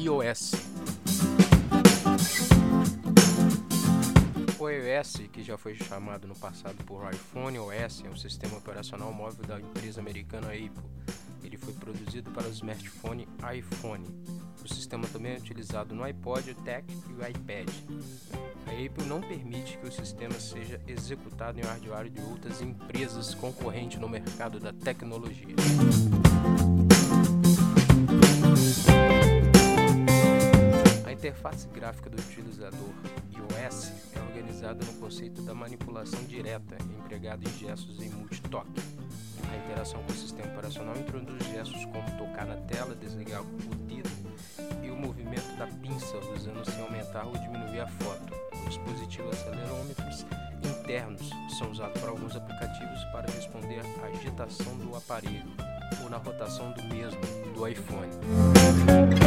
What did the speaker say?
iOS. O iOS, que já foi chamado no passado por iPhone OS, é um sistema operacional móvel da empresa americana Apple. Ele foi produzido para o smartphone iPhone. O sistema também é utilizado no iPod Touch e o iPad. A Apple não permite que o sistema seja executado em hardware de outras empresas concorrentes no mercado da tecnologia. Interface gráfica do utilizador iOS é organizada no conceito da manipulação direta, empregada em gestos em multitoque. A interação com o sistema operacional introduz gestos como tocar na tela, desligar o dedo e o movimento da pinça, usando-se aumentar ou diminuir a foto. Dispositivos acelerômetros internos são usados por alguns aplicativos para responder à agitação do aparelho ou na rotação do mesmo do iPhone.